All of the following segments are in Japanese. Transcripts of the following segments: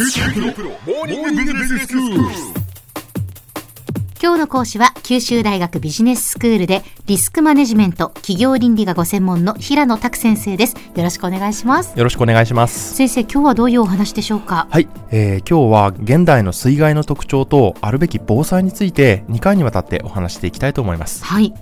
今日の講師は九州大学ビジネススクールでリスクマネジメント企業倫理がご専門の平野拓先生です。よろしくお願いします。よろしくお願いします。先生今日はどういうお話でしょうか？はい、えー、今日は現代の水害の特徴とあるべき防災について2回にわたってお話していきたいと思います。はい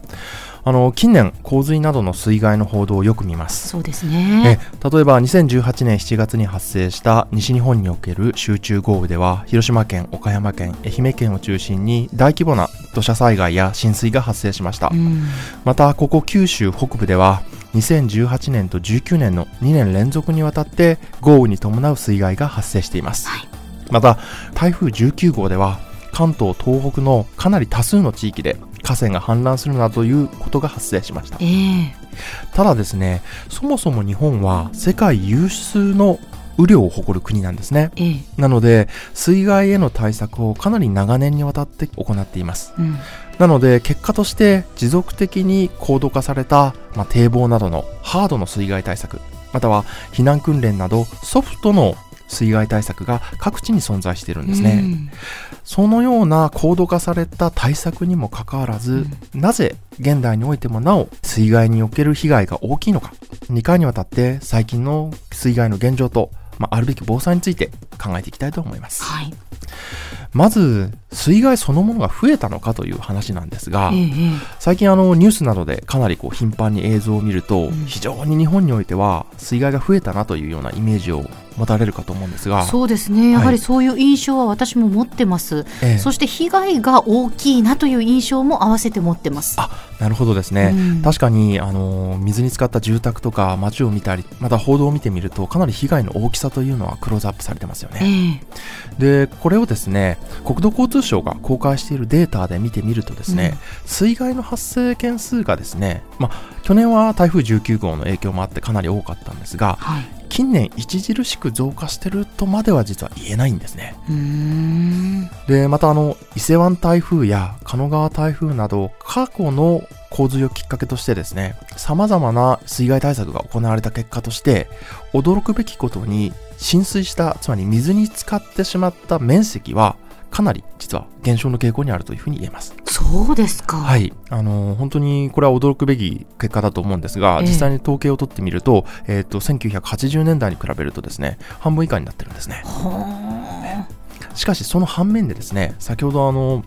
あの近年洪水などの水害の報道をよく見ます。そうですね。え例えば2018年7月に発生した西日本における集中豪雨では広島県岡山県愛媛県を中心に大規模な土砂災害や浸水が発生しました、うん。またここ九州北部では2018年と19年の2年連続にわたって豪雨に伴う水害が発生しています、はい。また台風19号では関東東北のかなり多数の地域で河川が氾濫するなどということが発生しました。ええ。ただですねそもそも日本は世界有数の雨量を誇る国なんですね。ええ。なので水害への対策をかなり長年にわたって行っています。うん。なので結果として持続的に高度化された、まあ、堤防などのハードの水害対策または避難訓練などソフトの水害対策が各地に存在しているんですね、うん。そのような高度化された対策にもかかわらず、なぜ現代においてもなお水害における被害が大きいのか。2回にわたって最近の水害の現状と、まあ、あるべき防災について考えていきたいと思います。はい。まず水害そのものが増えたのかという話なんですが、えええ最近あのニュースなどでかなりこう頻繁に映像を見ると、ん。非常に日本においては水害が増えたなというようなイメージを持たれるかと思うんですが。えそうですね。やはりそういう印象は私も持ってます、ええ。そして被害が大きいなという印象も合わせて持ってます。あなるほどですね、うん。確かにあの水に浸かった住宅とか街を見たりまた報道を見てみるとかなり被害の大きさというのはクローズアップされてますよえね、えでこれをですね国土交通省が公開しているデータで見てみるとですね、水害の発生件数がですね、まあ、去年は台風19号の影響もあってかなり多かったんですがはい近年著しく増加してるとまでは実は言えないんですね。でまたあの伊勢湾台風や狩野川台風など過去の洪水をきっかけとしてですね様々な水害対策が行われた結果として驚くべきことに浸水したつまり水に浸かってしまった面積はかなり実は減少の傾向にあるというふうに言えます。そうですか。はい、あの本当にこれは驚くべき結果だと思うんですが、ええ。実際に統計を取ってみると、えっ、と1980年代に比べるとですね、半分以下になってるんですね。はしかしその反面でですね、先ほどあの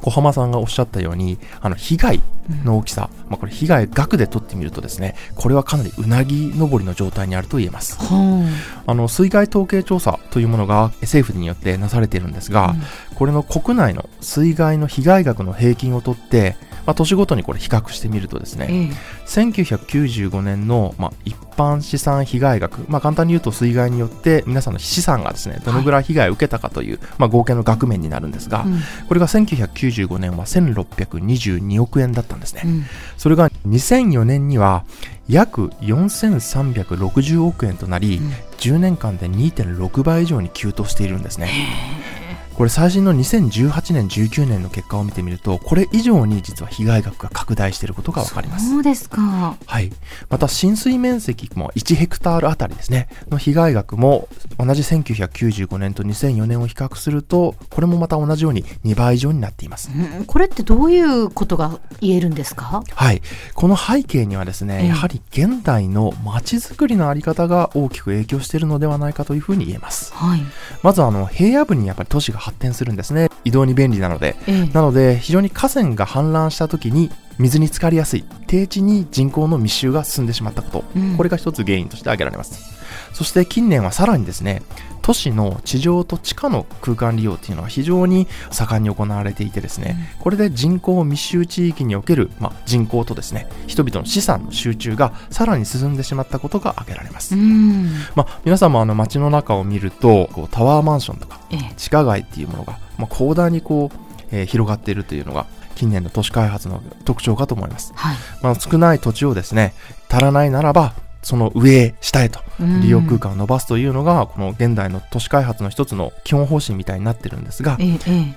小浜さんがおっしゃったように、あの被害の大きさ、まあこれ被害額で取ってみるとですね、これはかなりうなぎ登りの状態にあると言えます。あはあの水害統計調査というものが政府によってなされているんですが、うんこれの国内の水害の被害額の平均を取って、まあ、年ごとにこれ比較してみるとですあね、ええ。1995年の、まあ、一般資産被害額、まあ、簡単に言うと水害によって皆さんの資産がですねどのぐらい被害を受けたかという、まあ、合計の額面になるんですが、うん。これが1995年は1622億円だったんですね、うん。それが2004年には約4360億円となり、うん。10年間で2.6倍以上に急騰しているんですね。これ最新の2018年19年の結果を見てみるとこれ以上に実は被害額が拡大していることがわかりますそうですかはい。また浸水面積も1ヘクタールあたりですね、の被害額も同じ1995年と2004年を比較すると、これもまた同じように2倍以上になっています。うんこれってどういうことが言えるんですか？はい。この背景にはですね、ええやはり現代の街づくりのあり方が大きく影響しているのではないかというふうに言えます。はいまずあの、平野部にやっぱり都市が発展するんですね。移動に便利なので。ええなので、非常に河川が氾濫した時に水に浸かりやすい、低地に人口の密集が進んでしまったこと、うんこれが一つ原因として挙げられます。そして近年はさらにですね、都市の地上と地下の空間利用っていうのは非常に盛んに行われていてですね、これで人口密集地域における、まあ、人口とですね、人々の資産の集中がさらに進んでしまったことが挙げられます。うんまあ、皆さんもあの街の中を見ると、こうタワーマンションとかええ地下街っていうものが、まあ、広大にこう、えー広がっているというのが近年の都市開発の特徴かと思います。はいまあ、少ない土地をですね、足らないならば、その上へ下へと。うん。利用空間を伸ばすというのが、この現代の都市開発の一つの基本方針みたいになってるんですが、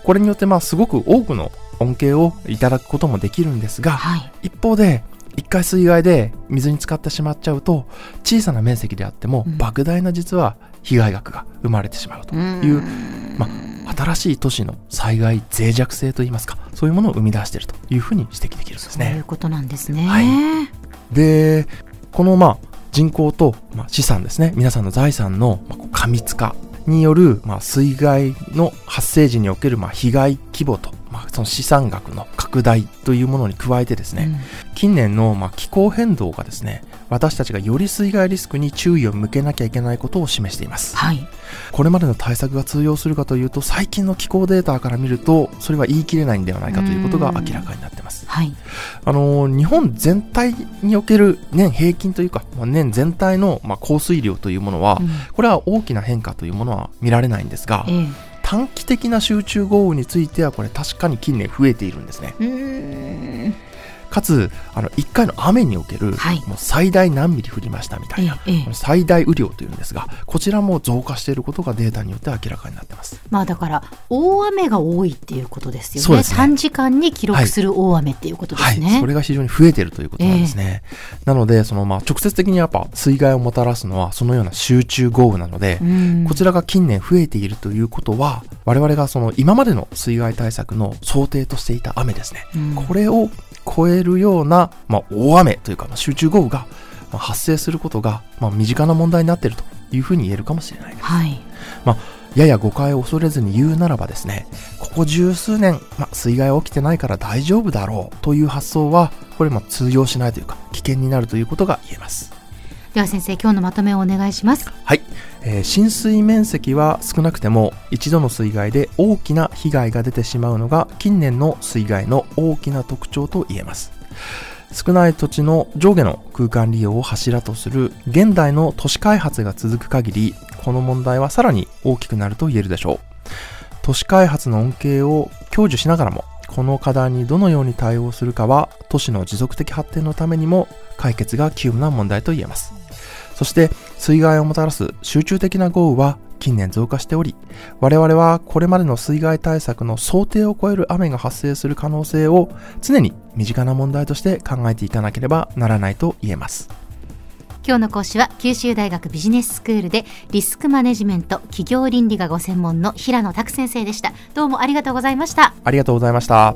これによってまあすごく多くの恩恵をいただくこともできるんですが、はい。一方で、一回水害で水に浸かってしまっちゃうと小さな面積であっても、うん。莫大な実は被害額が生まれてしまうという、まあ、新しい都市の災害脆弱性といいますかそういうものを生み出しているというふうに指摘できるんですそういうね。ことなんですね。はい。でこのまあ人口と、まあ、資産ですね。皆さんの財産の、まあ、過密化による、まあ、水害の発生時における、まあ、被害規模と、まあ、その資産額の拡大というものに加えてですね、近年の、まあ、気候変動がですね私たちがより水害リスクに注意を向けなきゃいけないことを示しています。はい。これまでの対策が通用するかというと最近の気候データから見るとそれは言い切れないんではないかということが明らかになっています。はい。あのー日本全体における年平均というか、まあ年全体の、まあ、降水量というものは、うん。これは大きな変化というものは見られないんですがええ。短期的な集中豪雨についてはこれ確かに近年増えているんですねかつあの1回の雨における、はいもう最大何ミリ降りましたみたいな、ええええ最大雨量というんですがこちらも増加していることがデータによって明らかになってますまあだから大雨が多いっていうことですよね。すね短時間に記録する大雨っていうことですね。はい、それが非常に増えているということなんですね。なので、そのまあ直接的にやっぱ水害をもたらすのはそのような集中豪雨なので、うんこちらが近年増えているということは、我々がその今までの水害対策の想定としていた雨ですね。うんこれを超えるような、まあ、大雨というか、まあ集中豪雨がまあ発生することが、まあ、身近な問題になっているというふうに言えるかもしれないです。はい。やや誤解を恐れずに言うならばですね、ここ十数年、まあ、水害起きてないから大丈夫だろうという発想は、これまあ通用しないというか、危険になるということが言えます。では先生、今日のまとめをお願いします。はい、えー浸水面積は少なくても一度の水害で大きな被害が出てしまうのが近年の水害の大きな特徴と言えます。少ない土地の上下の空間利用を柱とする現代の都市開発が続く限りこの問題はさらに大きくなると言えるでしょう。都市開発の恩恵を享受しながらもこの課題にどのように対応するかは都市の持続的発展のためにも解決が急務な問題と言えます。そして水害をもたらす集中的な豪雨は近年増加しており、我々はこれまでの水害対策の想定を超える雨が発生する可能性を常に身近な問題として考えていかなければならないと言えます。今日の講師は九州大学ビジネススクールでリスクマネジメント企業倫理がご専門の平野拓先生でした。どうもありがとうございました。ありがとうございました。